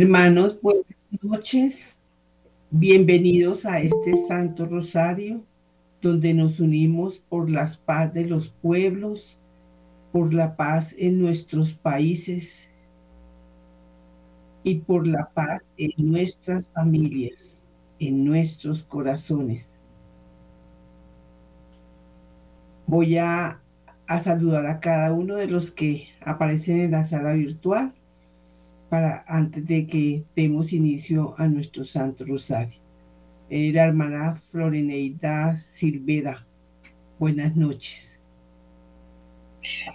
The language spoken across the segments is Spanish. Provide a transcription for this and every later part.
Hermanos, buenas noches. Bienvenidos a este Santo Rosario, donde nos unimos por la paz de los pueblos, por la paz en nuestros países y por la paz en nuestras familias, en nuestros corazones. Voy a, a saludar a cada uno de los que aparecen en la sala virtual para antes de que demos inicio a nuestro Santo Rosario. Eh, la hermana Florineida Silvera. Buenas noches.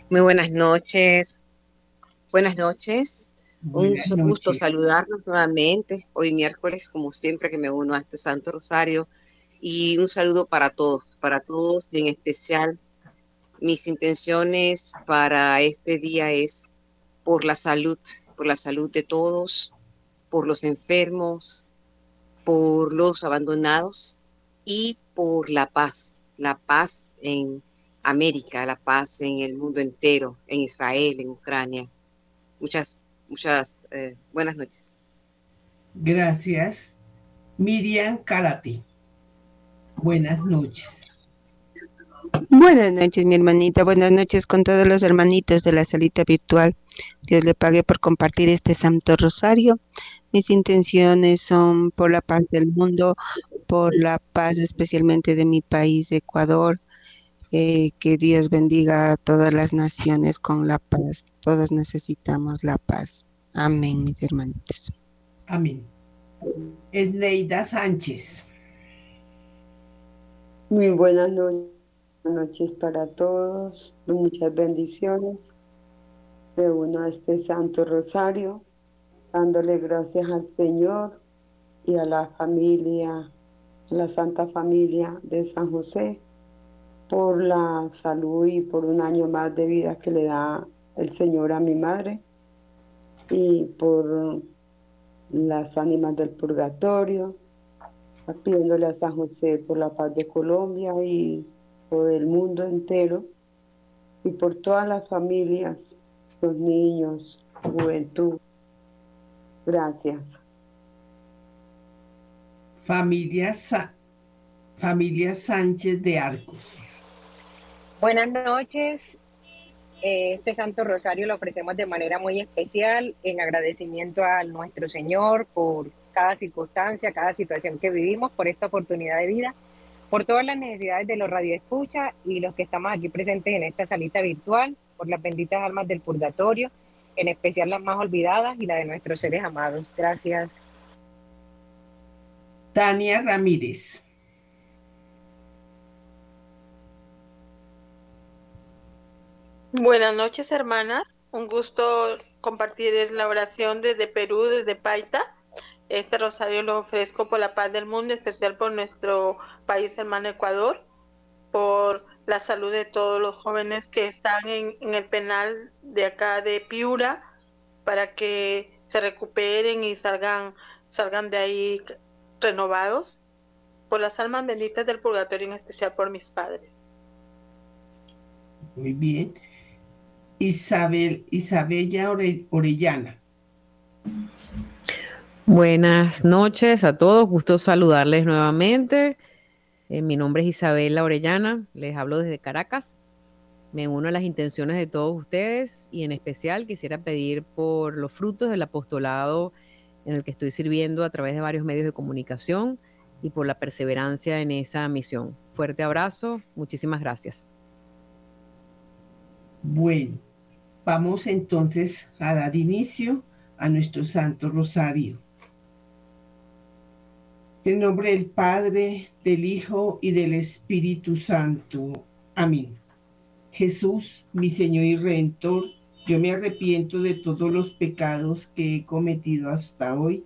Muy buenas noches. Buenas noches. Un gusto saludarnos nuevamente. Hoy miércoles, como siempre, que me uno a este Santo Rosario. Y un saludo para todos, para todos y en especial mis intenciones para este día es por la salud por la salud de todos, por los enfermos, por los abandonados y por la paz, la paz en América, la paz en el mundo entero, en Israel, en Ucrania. Muchas, muchas eh, buenas noches. Gracias. Miriam Karate. Buenas noches. Buenas noches, mi hermanita. Buenas noches con todos los hermanitos de la salita virtual. Dios le pague por compartir este Santo Rosario. Mis intenciones son por la paz del mundo, por la paz especialmente de mi país, Ecuador. Eh, que Dios bendiga a todas las naciones con la paz. Todos necesitamos la paz. Amén, mis hermanitos. Amén. Esneida Sánchez. Muy buenas noches para todos. Muchas bendiciones me uno a este Santo Rosario, dándole gracias al Señor y a la familia, a la Santa Familia de San José, por la salud y por un año más de vida que le da el Señor a mi madre, y por las ánimas del purgatorio, pidiéndole a San José por la paz de Colombia y por el mundo entero, y por todas las familias los niños, juventud. Gracias. Familia, Familia Sánchez de Arcos. Buenas noches. Eh, este Santo Rosario lo ofrecemos de manera muy especial en agradecimiento a nuestro Señor por cada circunstancia, cada situación que vivimos, por esta oportunidad de vida, por todas las necesidades de los radioescuchas y los que estamos aquí presentes en esta salita virtual por las benditas almas del purgatorio, en especial las más olvidadas y la de nuestros seres amados. Gracias. Tania Ramírez. Buenas noches, hermanas. Un gusto compartir la oración desde Perú, desde Paita. Este rosario lo ofrezco por la paz del mundo, especial por nuestro país hermano Ecuador, por la salud de todos los jóvenes que están en, el penal de acá de Piura para que se recuperen y salgan, salgan de ahí renovados por las almas benditas del purgatorio, en especial por mis padres. Muy bien. Isabel, Isabella Orellana. Buenas noches a todos, gusto saludarles nuevamente. Eh, mi nombre es Isabela Orellana, les hablo desde Caracas. Me uno a las intenciones de todos ustedes y en especial quisiera pedir por los frutos del apostolado en el que estoy sirviendo a través de varios medios de comunicación y por la perseverancia en esa misión. Fuerte abrazo, muchísimas gracias. Bueno, vamos entonces a dar inicio a nuestro Santo Rosario. En nombre del Padre, del Hijo y del Espíritu Santo. Amén. Jesús, mi Señor y Redentor, yo me arrepiento de todos los pecados que he cometido hasta hoy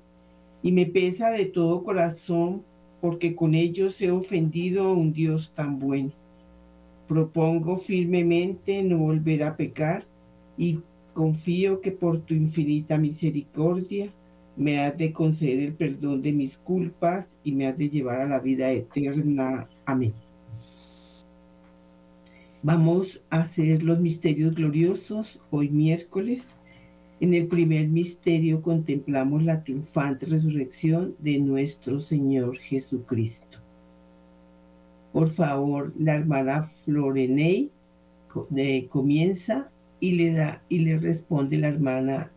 y me pesa de todo corazón porque con ellos he ofendido a un Dios tan bueno. Propongo firmemente no volver a pecar y confío que por tu infinita misericordia me has de conceder el perdón de mis culpas y me has de llevar a la vida eterna. Amén. Vamos a hacer los misterios gloriosos hoy miércoles. En el primer misterio contemplamos la triunfante resurrección de nuestro Señor Jesucristo. Por favor, la hermana Floreney comienza y le da y le responde la hermana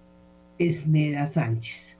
Esneda Sánchez.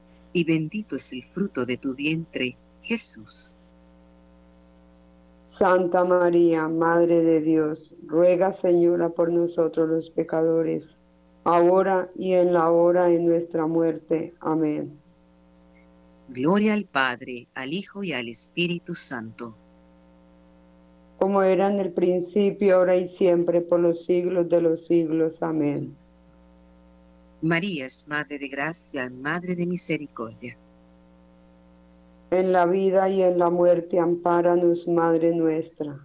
y bendito es el fruto de tu vientre, Jesús. Santa María, Madre de Dios, ruega Señora por nosotros los pecadores, ahora y en la hora de nuestra muerte. Amén. Gloria al Padre, al Hijo y al Espíritu Santo. Como era en el principio, ahora y siempre, por los siglos de los siglos. Amén. María es Madre de Gracia, Madre de Misericordia. En la vida y en la muerte, ampáranos, Madre nuestra.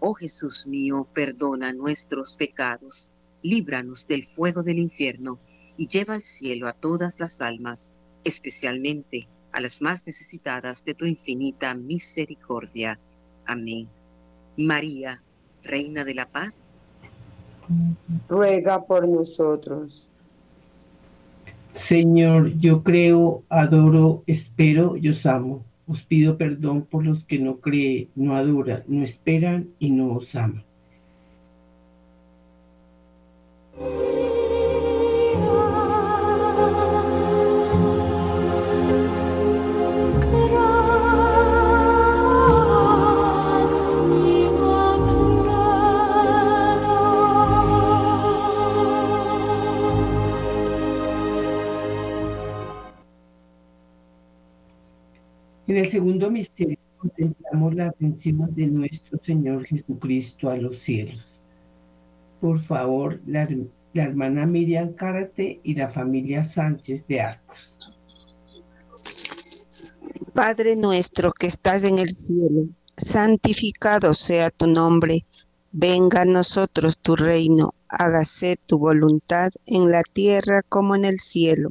Oh Jesús mío, perdona nuestros pecados, líbranos del fuego del infierno y lleva al cielo a todas las almas especialmente a las más necesitadas de tu infinita misericordia. Amén. María, Reina de la Paz, ruega por nosotros. Señor, yo creo, adoro, espero y os amo. Os pido perdón por los que no creen, no adoran, no esperan y no os aman. Segundo misterio contemplamos la atención de nuestro Señor Jesucristo a los cielos. Por favor, la, hermana Miriam Cárate y la familia Sánchez de Arcos. Padre nuestro que estás en el cielo, santificado sea tu nombre. Venga a nosotros tu reino, hágase tu voluntad en la tierra como en el cielo.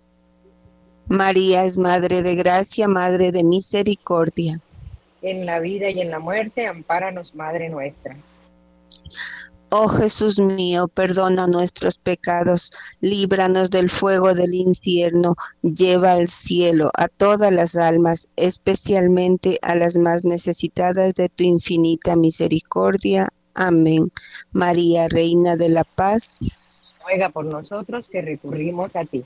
María es Madre de Gracia, Madre de Misericordia. En la vida y en la muerte, ampáranos, Madre nuestra. Oh Jesús mío, perdona nuestros pecados, líbranos del fuego del infierno, lleva al cielo a todas las almas, especialmente a las más necesitadas de tu infinita misericordia. Amén. María, Reina de la Paz, ruega por nosotros que recurrimos a ti.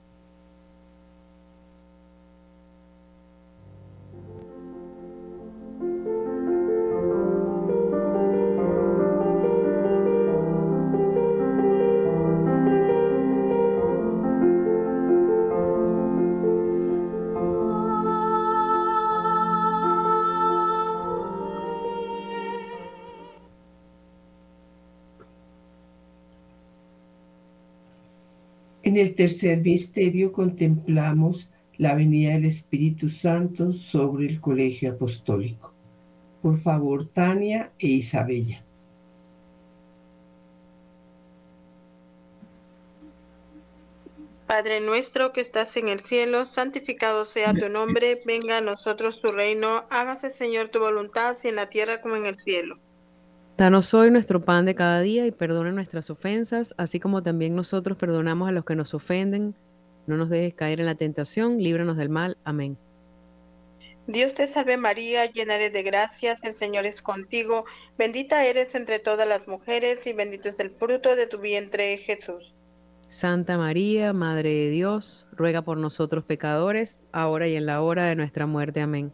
Tercer misterio contemplamos la venida del Espíritu Santo sobre el colegio apostólico. Por favor, Tania e Isabella. Padre nuestro que estás en el cielo, santificado sea tu nombre, venga a nosotros tu reino, hágase Señor tu voluntad, así en la tierra como en el cielo. Danos hoy nuestro pan de cada día y perdona nuestras ofensas, así como también nosotros perdonamos a los que nos ofenden. No nos dejes caer en la tentación, líbranos del mal. Amén. Dios te salve María, llena eres de gracias, el Señor es contigo, bendita eres entre todas las mujeres y bendito es el fruto de tu vientre Jesús. Santa María, Madre de Dios, ruega por nosotros pecadores, ahora y en la hora de nuestra muerte. Amén.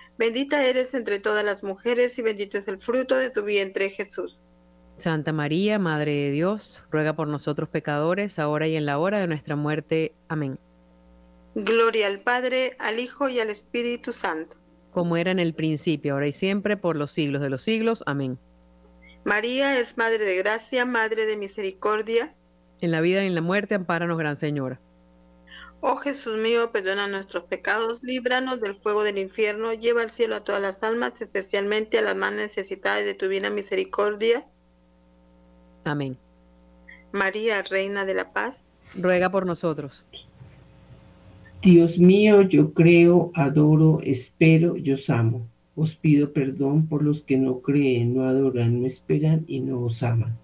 bendita eres entre todas las mujeres y bendito es el fruto de tu vientre Jesús. Santa María, Madre de Dios, ruega por nosotros pecadores, ahora y en la hora de nuestra muerte. Amén. Gloria al Padre, al Hijo y al Espíritu Santo. Como era en el principio, ahora y siempre, por los siglos de los siglos. Amén. María es Madre de Gracia, Madre de Misericordia. En la vida y en la muerte, ampáranos, Gran Señora. Oh Jesús mío, perdona nuestros pecados, líbranos del fuego del infierno, lleva al cielo a todas las almas, especialmente a las más necesitadas de tu divina misericordia. Amén. María, Reina de la Paz. Ruega por nosotros. Dios mío, yo creo, adoro, espero, yo os amo. Os pido perdón por los que no creen, no adoran, no esperan y no os aman.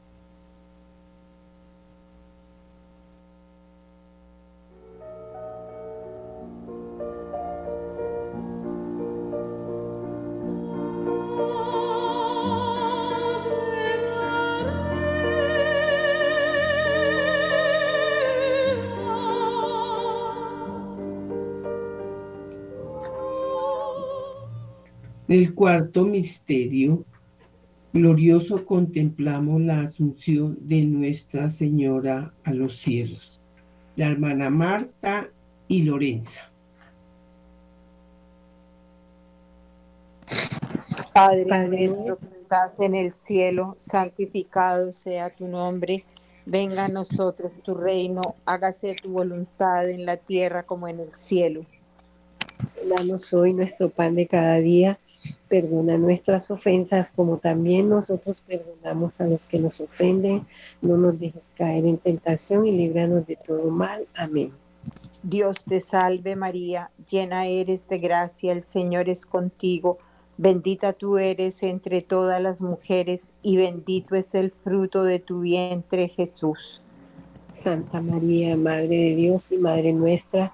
Cuarto misterio glorioso contemplamos la asunción de Nuestra Señora a los cielos. La hermana Marta y Lorenza. Padre, Padre nuestro que estás en el cielo, santificado sea tu nombre. Venga a nosotros tu reino, hágase tu voluntad en la tierra como en el cielo. Danos hoy nuestro pan de cada día Perdona nuestras ofensas como también nosotros perdonamos a los que nos ofenden. No nos dejes caer en tentación y líbranos de todo mal. Amén. Dios te salve María, llena eres de gracia, el Señor es contigo. Bendita tú eres entre todas las mujeres y bendito es el fruto de tu vientre Jesús. Santa María, Madre de Dios y Madre nuestra,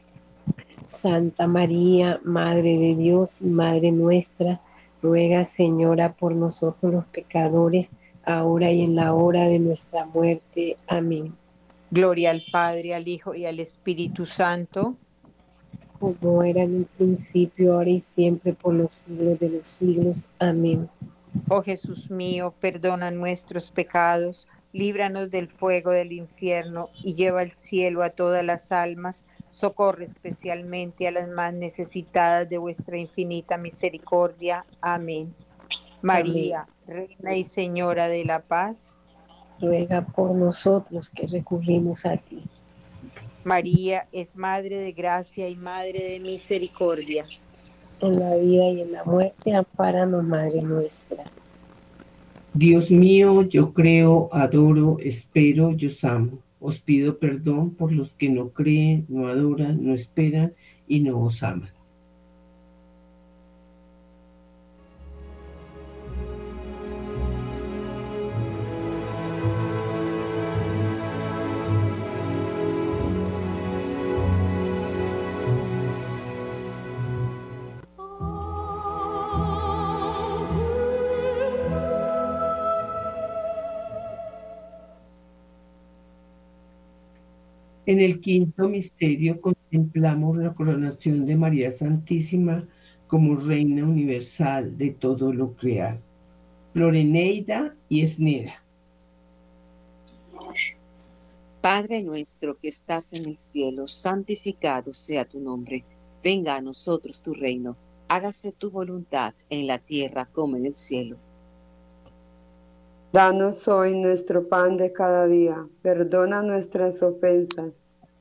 Santa María, Madre de Dios y Madre nuestra, ruega, Señora, por nosotros los pecadores, ahora y en la hora de nuestra muerte. Amén. Gloria al Padre, al Hijo y al Espíritu Santo como era en un principio, ahora y siempre, por los siglos de los siglos. Amén. Oh Jesús mío, perdona nuestros pecados, líbranos del fuego del infierno y lleva al cielo a todas las almas, socorre especialmente a las más necesitadas de vuestra infinita misericordia. Amén. María, Reina y Señora de la Paz, ruega por nosotros que recurrimos a ti. María es Madre de Gracia y Madre de Misericordia. En la vida y en la muerte, amparanos, Madre nuestra. Dios mío, yo creo, adoro, espero, yo amo. Os pido perdón por los que no creen, no adoran, no esperan y no os aman. En el quinto misterio contemplamos la coronación de María Santísima como Reina Universal de todo lo creado. Floreneida y Esnera. Padre nuestro que estás en el cielo, santificado sea tu nombre. Venga a nosotros tu reino. Hágase tu voluntad en la tierra como en el cielo. Danos hoy nuestro pan de cada día. Perdona nuestras ofensas,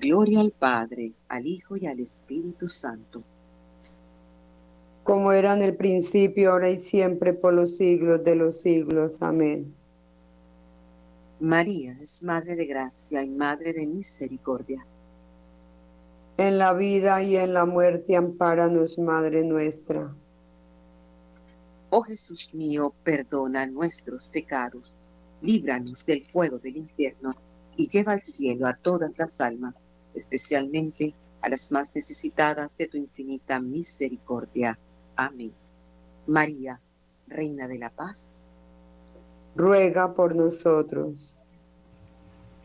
Gloria al Padre, al Hijo y al Espíritu Santo. Como era en el principio, ahora y siempre, por los siglos de los siglos. Amén. María es Madre de Gracia y Madre de Misericordia. En la vida y en la muerte, ampáranos, Madre nuestra. Oh Jesús mío, perdona nuestros pecados, líbranos del fuego del infierno y lleva al cielo a todas las almas, especialmente a las más necesitadas de tu infinita misericordia. Amén. María, Reina de la Paz, ruega por nosotros.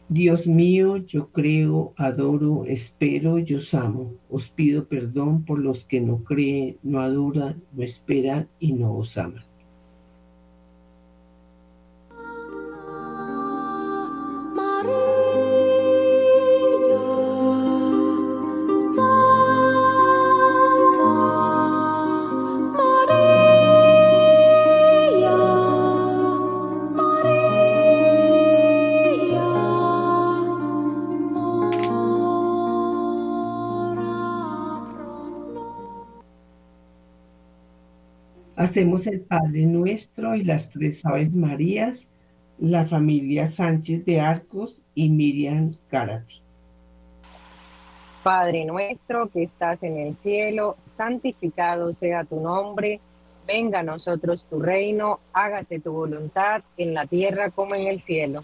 Dios mío, yo creo, adoro, espero y os amo. Os pido perdón por los que no creen, no adoran, no esperan y no os aman. Hacemos el Padre Nuestro y las tres Aves Marías, la familia Sánchez de Arcos y Miriam Karati. Padre nuestro que estás en el cielo, santificado sea tu nombre, venga a nosotros tu reino, hágase tu voluntad en la tierra como en el cielo.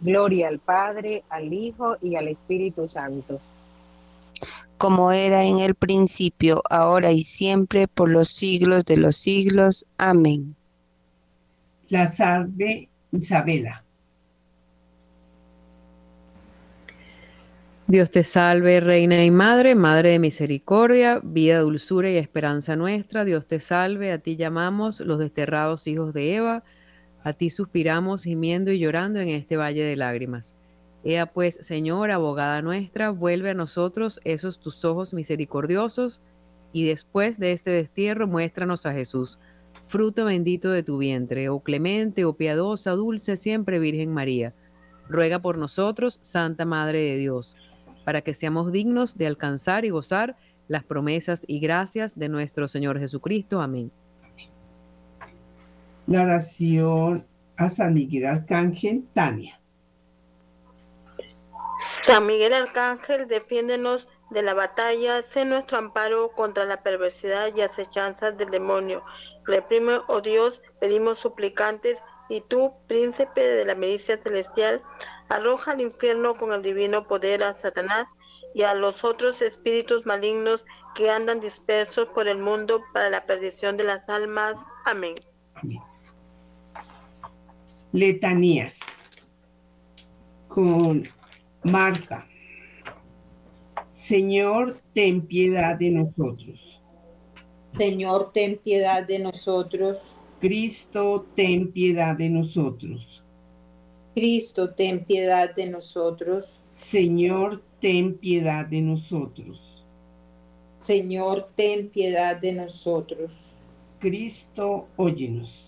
Gloria al Padre, al Hijo y al Espíritu Santo. Como era en el principio, ahora y siempre, por los siglos de los siglos. Amén. La salve Isabela. Dios te salve, Reina y Madre, Madre de Misericordia, vida, dulzura y esperanza nuestra. Dios te salve, a ti llamamos los desterrados hijos de Eva, a ti suspiramos gimiendo y llorando en este valle de lágrimas. Ea pues, Señor, abogada nuestra, vuelve a nosotros esos tus ojos misericordiosos, y después de este destierro muéstranos a Jesús, fruto bendito de tu vientre, oh clemente, oh piadosa, dulce siempre Virgen María. Ruega por nosotros, Santa Madre de Dios para que seamos dignos de alcanzar y gozar las promesas y gracias de nuestro Señor Jesucristo. Amén. La oración a San Miguel Arcángel, Tania. San Miguel Arcángel, defiéndenos de la batalla, sé nuestro amparo contra la perversidad y acechanzas del demonio. Reprime, oh Dios, pedimos suplicantes, y tú, príncipe de la milicia celestial, arroja al infierno con el divino poder a Satanás y a los otros espíritus malignos que andan dispersos por el mundo para la perdición de las almas. Amén. Letanías con Marta. Señor, ten piedad de nosotros. Señor, ten piedad de nosotros. Cristo, ten piedad de nosotros. Cristo, ten piedad de nosotros. Señor, ten piedad de nosotros. Señor, ten piedad de nosotros. Cristo, óyenos.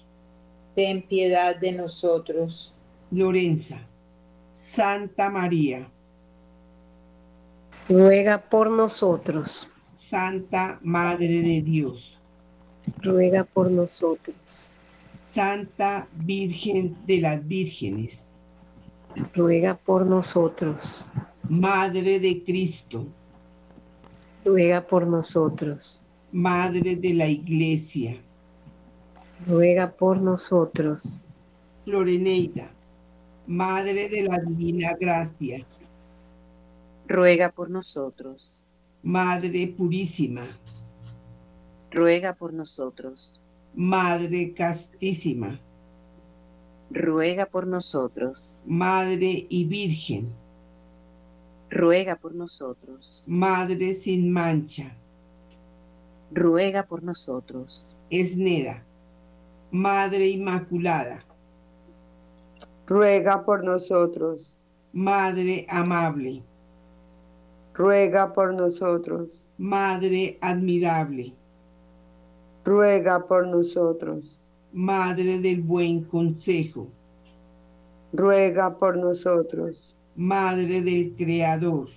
Ten piedad de nosotros. Lorenza, Santa María, ruega por nosotros. Santa Madre de Dios, ruega por nosotros. Santa Virgen de las Vírgenes, ruega por nosotros. Madre de Cristo, ruega por nosotros. Madre de la Iglesia, ruega por nosotros. Floreneida, Madre de la Divina Gracia, ruega por nosotros. Madre Purísima, ruega por nosotros. Madre castísima, ruega por nosotros. Madre y Virgen, ruega por nosotros. Madre sin mancha, ruega por nosotros. Esnera, Madre Inmaculada, ruega por nosotros. Madre amable, ruega por nosotros. Madre admirable, ruega por nosotros. Madre del buen consejo, ruega por nosotros. Madre del Creador,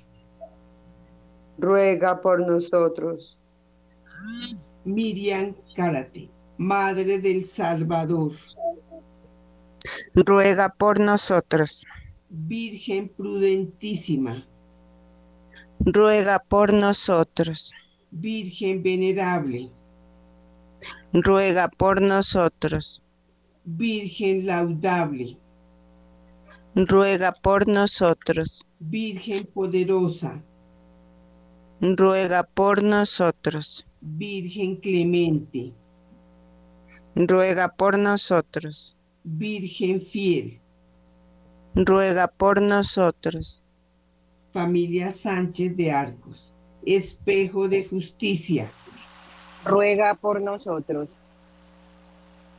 ruega por nosotros. Miriam Cárate, Madre del Salvador, ruega por nosotros. Virgen prudentísima, ruega por nosotros. Virgen venerable, ruega por nosotros. Virgen laudable, ruega por nosotros. Virgen poderosa, ruega por nosotros. Virgen clemente, ruega por nosotros. Virgen fiel, ruega por nosotros. familia Sánchez de Arcos, espejo de justicia, ruega por nosotros.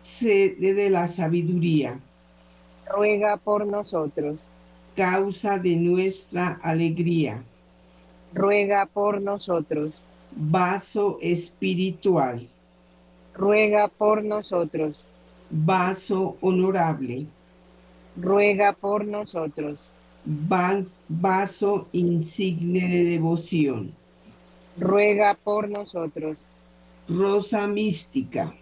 sede de la sabiduría, Ruega por nosotros. causa de nuestra alegría, Ruega por nosotros. Vaso espiritual. Ruega por nosotros. Vaso honorable. Ruega por nosotros. Vaso insigne de devoción. Ruega por nosotros. Rosa mística.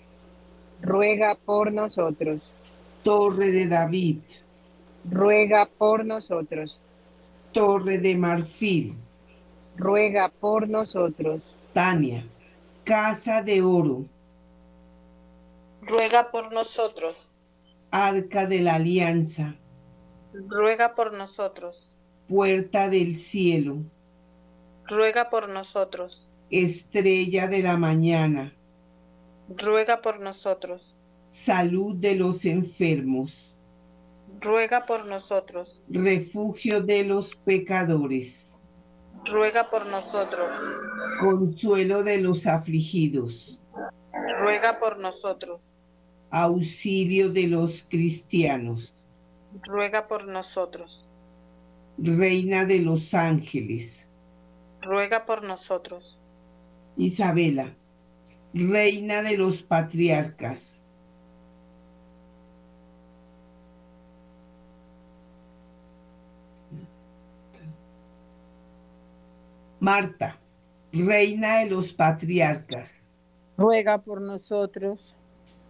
Ruega por nosotros. Torre de David. Ruega por nosotros. Torre de marfil. Ruega por nosotros. Tania. Casa de oro. Ruega por nosotros. Arca de la alianza. Ruega por nosotros. Puerta del cielo. Ruega por nosotros. Estrella de la mañana. Ruega por nosotros. Salud de los enfermos. Ruega por nosotros. Refugio de los pecadores. Ruega por nosotros. Consuelo de los afligidos. Ruega por nosotros. Auxilio de los cristianos. Ruega por nosotros. Reina de los ángeles. Ruega por nosotros. Isabela, Reina de los patriarcas. Marta, Reina de los patriarcas. Ruega por nosotros.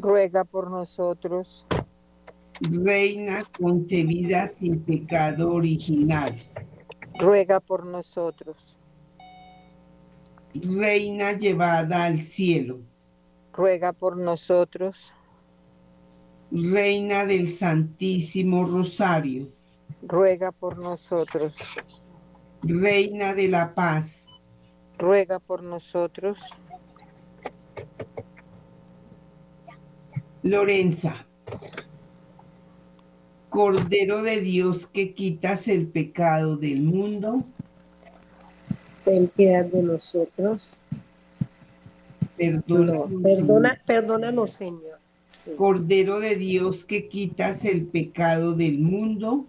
Ruega por nosotros. Reina concebida sin pecado original. Ruega por nosotros. Reina llevada al cielo. Ruega por nosotros. Reina del Santísimo Rosario. Ruega por nosotros. Reina de la Paz. Ruega por nosotros. Lorenza. Cordero de Dios que quitas el pecado del mundo. Ten piedad de nosotros. Perdona, perdona, perdónanos, Señor. Cordero de Dios que quitas el pecado del mundo.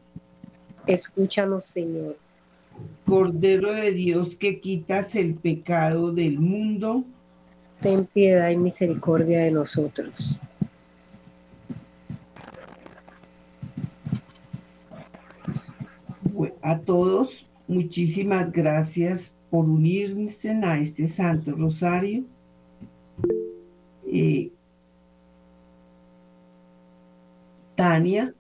Escúchanos, Señor. Cordero de Dios que quitas el pecado del mundo. Ten piedad y misericordia de nosotros. A todos, muchísimas gracias por unirse a este Santo Rosario. Eh, Tania.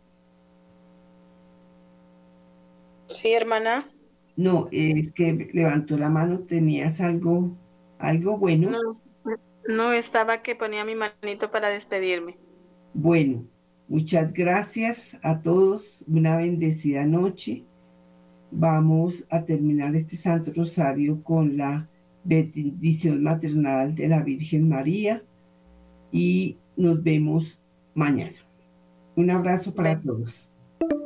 Sí, hermana. No, es que levantó la mano, tenías algo, algo bueno. No, no estaba que ponía mi manito para despedirme. Bueno, muchas gracias a todos, una bendecida noche. Vamos a terminar este Santo Rosario con la bendición maternal de la Virgen María y nos vemos mañana. Un abrazo para todos.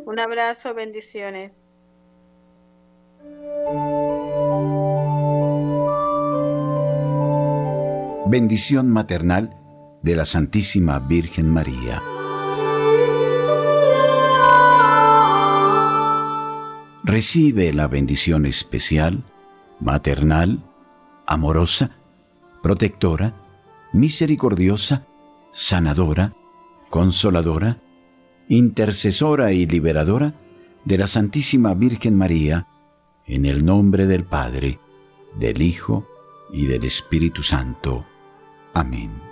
Un abrazo, bendiciones. Bendición maternal de la Santísima Virgen María. Recibe la bendición especial, maternal, amorosa, protectora, misericordiosa, sanadora, consoladora, intercesora y liberadora de la Santísima Virgen María, en el nombre del Padre, del Hijo y del Espíritu Santo. Amén.